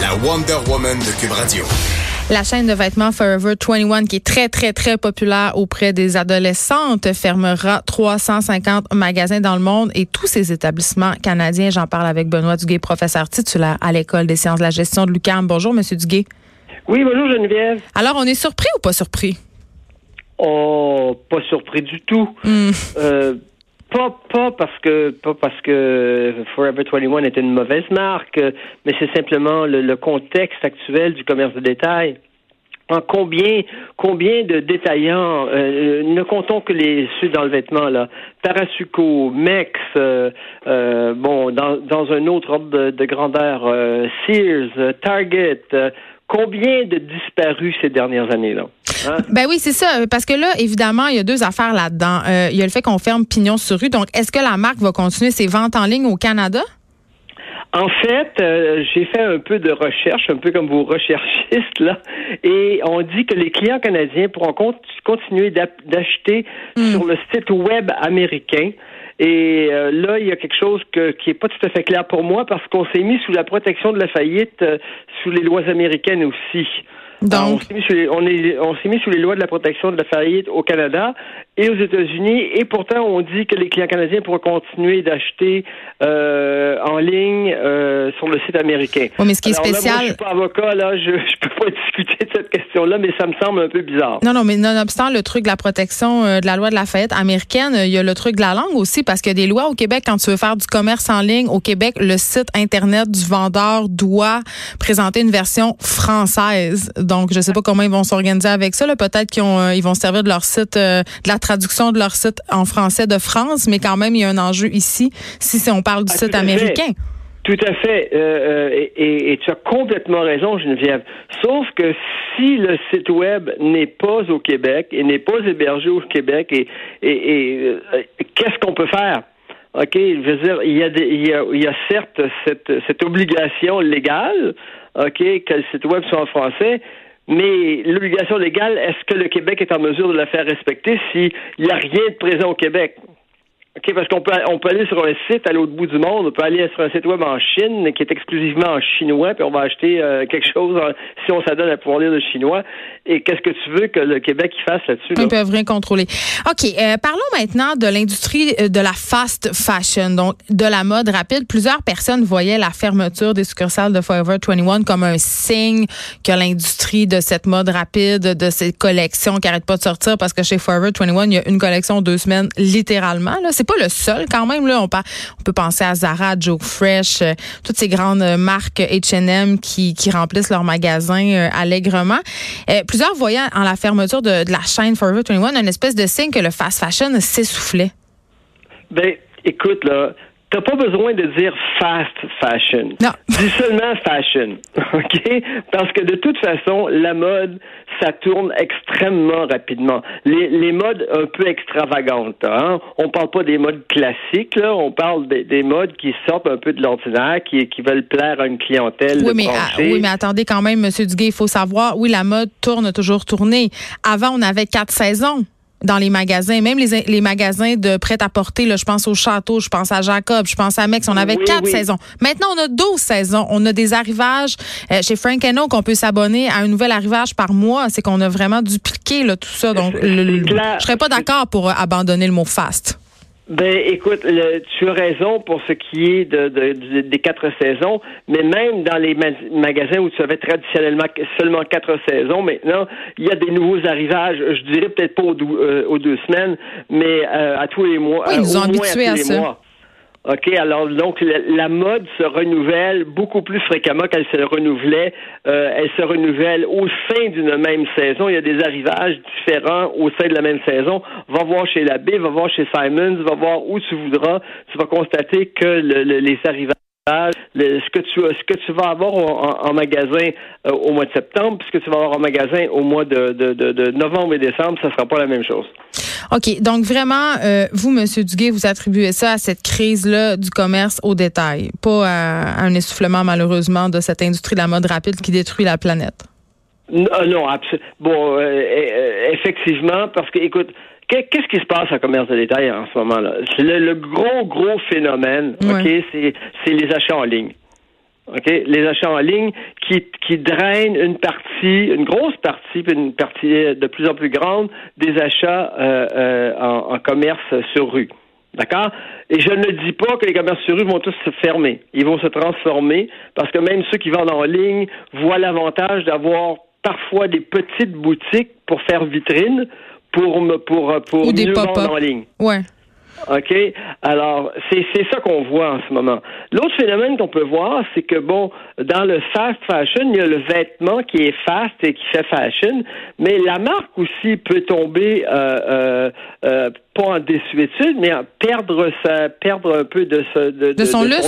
la Wonder Woman de Cube Radio. La chaîne de vêtements Forever 21, qui est très, très, très populaire auprès des adolescentes, fermera 350 magasins dans le monde et tous ces établissements canadiens. J'en parle avec Benoît Duguay, professeur titulaire à l'École des sciences de la gestion de l'UQAM. Bonjour, Monsieur Duguay. Oui, bonjour Geneviève. Alors, on est surpris ou pas surpris? Oh, pas surpris du tout. Hmm. Euh, pas, parce que pas parce que Forever 21 est une mauvaise marque, mais c'est simplement le, contexte actuel du commerce de détail. En combien, combien de détaillants, euh, ne comptons que les ceux dans le vêtement là, Parasuco, Mex, euh, euh, bon, dans, dans un autre ordre de, de grandeur, euh, Sears, euh, Target, euh, combien de disparus ces dernières années là Hein? Ben oui, c'est ça. Parce que là, évidemment, il y a deux affaires là-dedans. Euh, il y a le fait qu'on ferme pignon sur rue. Donc, est-ce que la marque va continuer ses ventes en ligne au Canada? En fait, euh, j'ai fait un peu de recherche, un peu comme vos recherchistes là, et on dit que les clients canadiens pourront con- continuer d'acheter sur le site web américain. Et euh, là, il y a quelque chose que, qui est pas tout à fait clair pour moi parce qu'on s'est mis sous la protection de la faillite euh, sous les lois américaines aussi. Alors, on Donc, s'est mis, sous les, on est- on s'est mis sous les lois de la protection de la faillite au Canada et aux États-Unis, et pourtant on dit que les clients canadiens pourront continuer d'acheter euh, en ligne euh, sur le site américain. Oui, mais ce qui est Alors là, moi, spécial- je suis pas avocat, là, je je peux pas discuter de cette question-là, mais ça me semble un peu bizarre. non, non, mais nonobstant le truc de la protection euh, de la loi de la faillite américaine, euh, il y a le truc de la langue aussi, parce a des lois au Québec, quand tu veux faire du commerce en ligne, au Québec, le site Internet du vendeur doit présenter une version française. Donc, je sais pas comment ils vont s'organiser avec ça. Peut-être qu'ils euh, ils vont se servir de leur site, euh, de la traduction de leur site en français de France, mais quand même, il y a un enjeu ici, si, on parle du Ah, site fait. américain. Tout à fait. Euh, euh, et, et- et tu as complètement raison, Geneviève. Sauf que si le site web n'est pas au Québec et n'est pas hébergé au Québec, et, et, et, euh, qu'est-ce qu'on peut faire? OK, je veux dire, il y a, des, il y a, il y a certes cette, cette obligation légale, OK, que le site web soit en français, mais l'obligation légale, est-ce que le Québec est en mesure de la faire respecter s'il n'y a rien de présent au Québec? OK, parce qu'on peut, on peut aller sur un site à l'autre bout du monde, on peut aller sur un site web en Chine qui est exclusivement en chinois, puis on va acheter euh, quelque chose en- si on s'adonne à pouvoir lire le chinois. Et qu'est-ce que tu veux que le Québec fasse là-dessus? là? Ils peuvent rien contrôler. OK, euh, parlons maintenant de l'industrie euh, de la fast fashion, donc de la mode rapide. Plusieurs personnes voyaient la fermeture des succursales de Forever 21 comme un signe que l'industrie de cette mode rapide, de ces collections qui n'arrêtent pas de sortir, parce que chez Forever 21, il y a une collection deux semaines, littéralement. Là, pas le seul quand même. Là, on, peut penser à Zara, Joe Fresh, euh, toutes ces grandes euh, marques H&M qui, qui remplissent leurs magasins euh, allègrement. Plusieurs voyaient en la fermeture de, de la chaîne Forever 21 une espèce de signe que le fast fashion s'essoufflait. Ben, écoute, là, t'as pas besoin de dire fast fashion. Non. Dis seulement fashion. OK? Parce que de toute façon, la mode, ça tourne extrêmement rapidement. Les, les modes un peu extravagantes, hein? On parle pas des modes classiques, là. On parle des, des modes qui sortent un peu de l'ordinaire, qui, qui veulent plaire à une clientèle. Oui mais, ah, oui, mais attendez quand même, Monsieur Duguay, il faut savoir, oui, la mode tourne toujours tourner. Avant, on avait quatre saisons dans les magasins, même les, les magasins de prêt-à-porter, là, je pense au Château, je pense à Jacob, je pense à Mex, on avait Oui, quatre oui. saisons. Maintenant, on a 12 saisons. On a des arrivages euh, chez Frank Oak, qu'on peut s'abonner à un nouvel arrivage par mois. C'est qu'on a vraiment dupliqué là, tout ça. Donc, le- je serais pas d'accord pour euh, abandonner le mot fast. Ben, écoute, le- tu as raison pour ce qui est de, de- de- des quatre saisons, mais même dans les ma- magasins où tu avais traditionnellement seulement quatre saisons, maintenant, il y a des nouveaux arrivages. Je dirais peut-être pas aux, dou- euh, aux deux semaines, mais euh, à tous les mois. Oui, ils euh, nous au ont habitués à ça. mois. OK, alors donc la, mode se renouvelle beaucoup plus fréquemment qu'elle se renouvelait. Euh, elle se renouvelle au sein d'une même saison. Il y a des arrivages différents au sein de la même saison. Va voir chez Labbé, va voir chez Simons, va voir où tu voudras. Tu vas constater que le- le- les arrivages le- ce que tu ce que tu vas avoir en, en magasin euh, au mois de septembre, puis ce que tu vas avoir en magasin au mois de, de, de, de novembre et décembre, ça sera pas la même chose. OK. Donc, vraiment, euh, vous, Monsieur Duguay, vous attribuez ça à cette crise-là du commerce au détail, pas à, à un essoufflement, malheureusement, de cette industrie de la mode rapide qui détruit la planète. Non, non abso- bon, euh, euh, effectivement, parce que, écoute, qu'est-ce qui se passe en commerce de détail en ce moment-là? Le, le gros, gros phénomène, Ouais. OK, c'est c'est les achats en ligne. OK? Les achats en ligne qui, qui drainent une partie, une grosse partie, puis une partie de plus en plus grande des achats euh, euh, en, en, commerce sur rue. D'accord? Et je ne dis pas que les commerces sur rue vont tous se fermer. Ils vont se transformer parce que même ceux qui vendent en ligne voient l'avantage d'avoir parfois des petites boutiques pour faire vitrine pour, pour, pour mieux vendre en ligne. Ouais. OK? Alors, c'est ça qu'on voit en ce moment. L'autre phénomène qu'on peut voir, c'est que, bon, dans le fast fashion, il y a le vêtement qui est fast et qui fait fashion, mais la marque aussi peut tomber euh, euh, euh pas en désuétude, mais en perdre sa, perdre un peu de, de, de, son, lustre.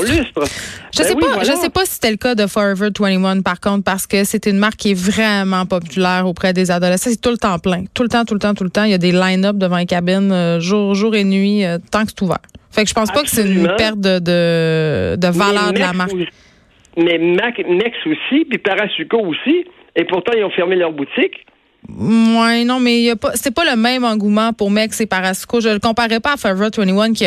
Je ben sais pas, je sais pas si c'était le cas de Forever 21 par contre, parce que c'est une marque qui est vraiment populaire auprès des adolescents. C'est tout le temps plein, tout le temps, tout le temps, tout le temps. Il y a des line-up devant les cabines euh, jour, jour et nuit, euh, tant que c'est ouvert. Fait que je pense pas que c'est une perte de, de, de valeur de la marque. mais Mac, Nex aussi, puis Parasuco aussi, et pourtant ils ont fermé leur boutique. Ouais, non, mais y a pas, c'est pas le même engouement pour Mex et Parasco. Je le comparais pas à Forever 21 qui,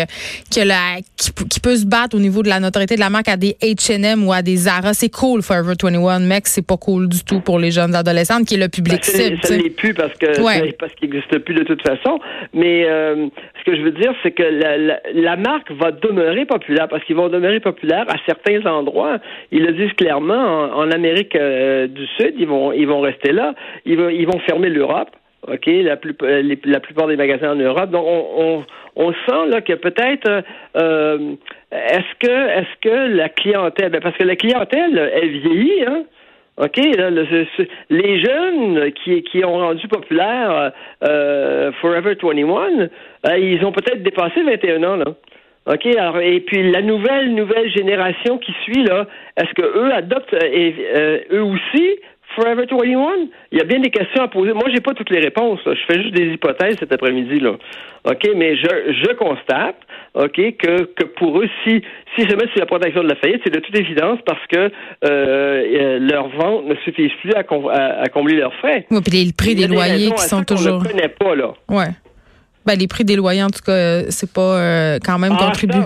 qui, la, qui, peut se battre au niveau de la notoriété de la marque à des H&M ou à des Zara. C'est cool, Forever 21. Mex, c'est pas cool du tout pour les jeunes adolescentes qui est le public ben, cible. Ça l'est plus parce que, parce qu'il n'existe plus de toute façon. Mais, euh, ce que je veux dire, c'est que la, la, marque va demeurer populaire parce qu'ils vont demeurer populaires à certains endroits. Ils le disent clairement. En, Amérique euh, du Sud, ils vont, ils vont rester là. Ils vont, ils vont fermer l'Europe. OK, la, plus, la plupart des magasins en Europe. Donc, on, on, sent là que peut-être euh, est-ce que est-ce que la clientèle, ben, parce que la clientèle, elle vieillit, hein? OK, les jeunes qui, qui ont rendu populaire euh, Forever 21, euh, ils ont peut-être dépassé 21 ans, là. OK, alors, et puis la nouvelle, nouvelle génération qui suit, là, est-ce que eux adoptent et, euh, eux aussi Forever 21? Il y a bien des questions à poser. Moi, j'ai pas toutes les réponses. Je fais juste des hypothèses cet après-midi. là. OK, mais je, je constate, OK, que, que pour eux, si, si mettent sur la protection de la faillite, c'est de toute évidence parce que euh, euh leurs ventes ne suffisent plus à, à, combler leurs frais. Oui, puis les prix des loyers qui sont toujours. On ne connaît pas, là. Ouais. Ben, les prix des loyers, en tout cas, euh, c'est pas euh, quand même ah, contribué.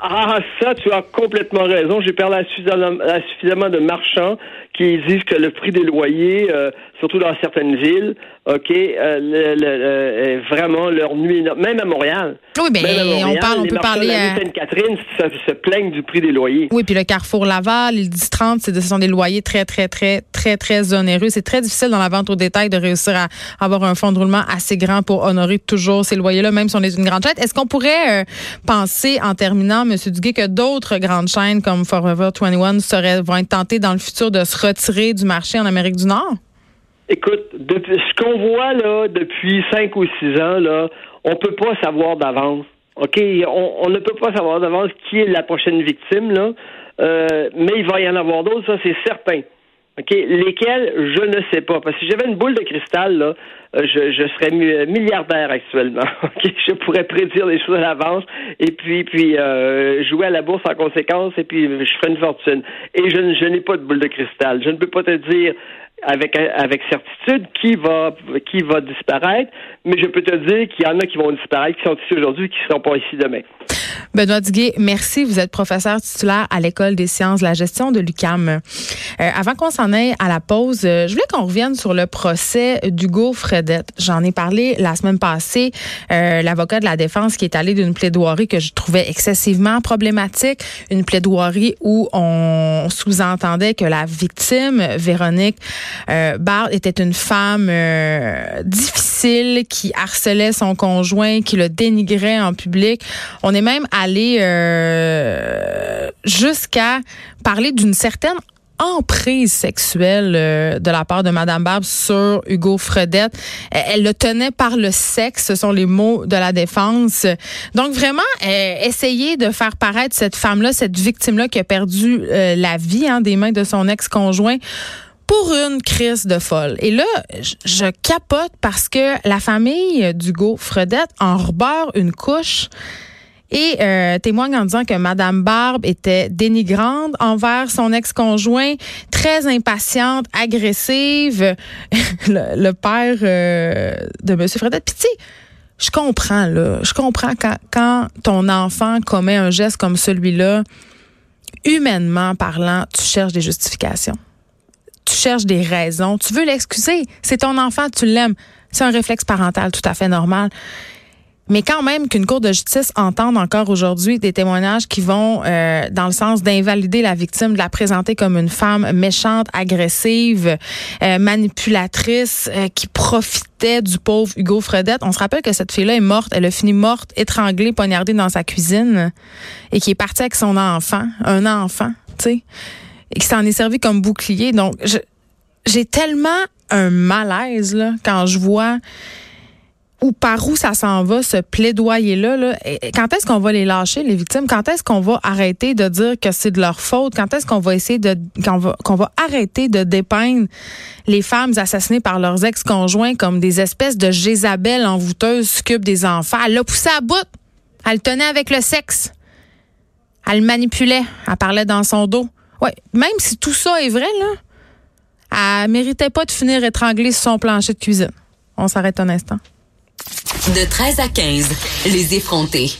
ah, ça, tu as complètement raison. J'ai parlé à suffisamment, de marchands qui disent que le prix des loyers, euh, surtout dans certaines villes, OK, euh, le, vraiment leur nuit, même à Montréal. Oui, bien, on parle, on peut parler à Sainte-Catherine se, plaignent du prix des loyers. Oui, puis le Carrefour Laval, le 10-30, ce sont des loyers très, très, très, très, très onéreux. C'est très difficile dans la vente au détail de réussir à avoir un fonds de roulement assez grand pour honorer toujours ces loyers-là, même si on est une grande chaîne. Est-ce qu'on pourrait euh, penser, en terminant, M. Duguay, que d'autres grandes chaînes comme Forever 21 seraient, vont être tentées dans le futur de se retirer du marché en Amérique du Nord? Écoute, depuis, ce qu'on voit là depuis cinq ou six ans, là, on peut pas savoir d'avance. OK? On, ne peut pas savoir d'avance qui est la prochaine victime, là. Euh, mais il va y en avoir d'autres, ça c'est certain. OK? Lesquels, je ne sais pas. Parce que si j'avais une boule de cristal, là, euh, je, serais milliardaire actuellement. OK? Je pourrais prédire des choses à l'avance et puis, puis euh, jouer à la bourse en conséquence et puis je ferais une fortune. Et je, je n'ai pas de boule de cristal. Je ne peux pas te dire avec, avec certitude qui va, qui va disparaître, mais je peux te dire qu'il y en a qui vont disparaître, qui sont ici aujourd'hui, qui ne seront pas ici demain. Benoît Duguay, merci. Vous êtes professeur titulaire à l'École des sciences de la gestion de l'UCAM. Euh, avant qu'on s'en aille à la pause, euh, je voulais qu'on revienne sur le procès d'Hugo Fredette. J'en ai parlé la semaine passée. Euh, L'avocat de la défense qui est allé d'une plaidoirie que je trouvais excessivement problématique, une plaidoirie où on sous-entendait que la victime, Véronique euh, était une femme euh, difficile qui harcelait son conjoint, qui le dénigrait en public. On est même aller euh, jusqu'à parler d'une certaine emprise sexuelle euh, de la part de Madame Barbe sur Hugo Fredette. Elle, le tenait par le sexe, ce sont les mots de la défense. Donc vraiment, essayer de faire paraître cette femme-là, cette victime-là qui a perdu la vie hein, des mains de son ex-conjoint pour une crise de folle. Et là, je capote parce que la famille d'Hugo Fredette en rebeure une couche et euh, témoigne en disant que Madame Barbe était dénigrante envers son ex-conjoint, très impatiente, agressive. le, père euh, de Monsieur Fredette. Puis je comprends là, je comprends quand ton enfant commet un geste comme celui-là humainement parlant, tu cherches des justifications. Tu cherches des raisons. Tu veux l'excuser. C'est ton enfant, tu l'aimes. C'est un réflexe parental tout à fait normal. Mais quand même qu'une cour de justice entende encore aujourd'hui des témoignages qui vont euh, dans le sens d'invalider la victime, de la présenter comme une femme méchante, agressive, euh, manipulatrice, euh, qui profitait du pauvre Hugo Fredette. On se rappelle que cette fille-là est morte. Elle a fini morte, étranglée, poignardée dans sa cuisine et qui est partie avec son enfant, un enfant, tu sais, et qui s'en est servi comme bouclier. Donc, j'ai tellement un malaise là, quand je vois ou par où ça s'en va, ce plaidoyer-là. Là. Quand est-ce qu'on va les lâcher, les victimes? Quand est-ce qu'on va arrêter de dire que c'est de leur faute? Quand est-ce qu'on va essayer de qu'on va, qu'on va arrêter de dépeindre les femmes assassinées par leurs ex-conjoints comme des espèces de Jézabel envoûteuses succubes des enfants? Elle l'a poussé à bout. Elle le tenait avec le sexe. Elle le manipulait. Elle parlait dans son dos. Ouais, même si tout ça est vrai, là, elle méritait pas de finir étranglée sur son plancher de cuisine. On s'arrête un instant. De 13 à 15, les effrontés.